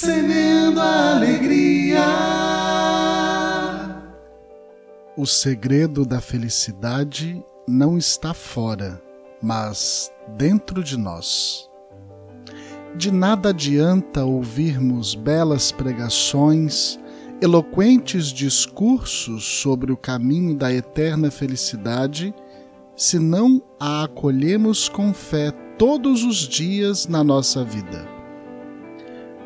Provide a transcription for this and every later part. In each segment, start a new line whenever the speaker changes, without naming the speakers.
semeando a alegria.
O segredo da felicidade não está fora, mas dentro de nós. De nada adianta ouvirmos belas pregações, eloquentes discursos sobre o caminho da eterna felicidade, se não a acolhemos com fé todos os dias na nossa vida.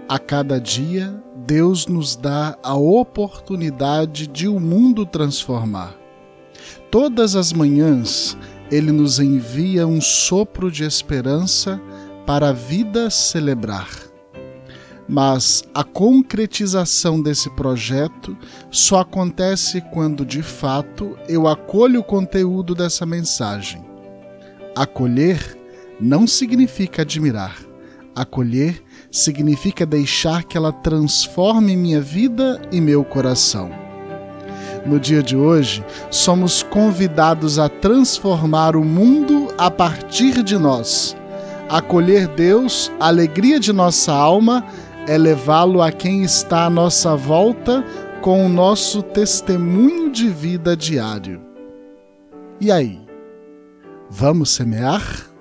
A cada dia, Deus nos dá a oportunidade de o mundo transformar. Todas as manhãs, Ele nos envia um sopro de esperança para a vida celebrar. Mas a concretização desse projeto só acontece quando, de fato, eu acolho o conteúdo dessa mensagem. Acolher não significa admirar. Acolher significa deixar que ela transforme minha vida e meu coração. No dia de hoje, somos convidados a transformar o mundo a partir de nós. Acolher Deus, a alegria de nossa alma, é levá-lo a quem está à nossa volta com o nosso testemunho de vida diário. E aí? Vamos semear?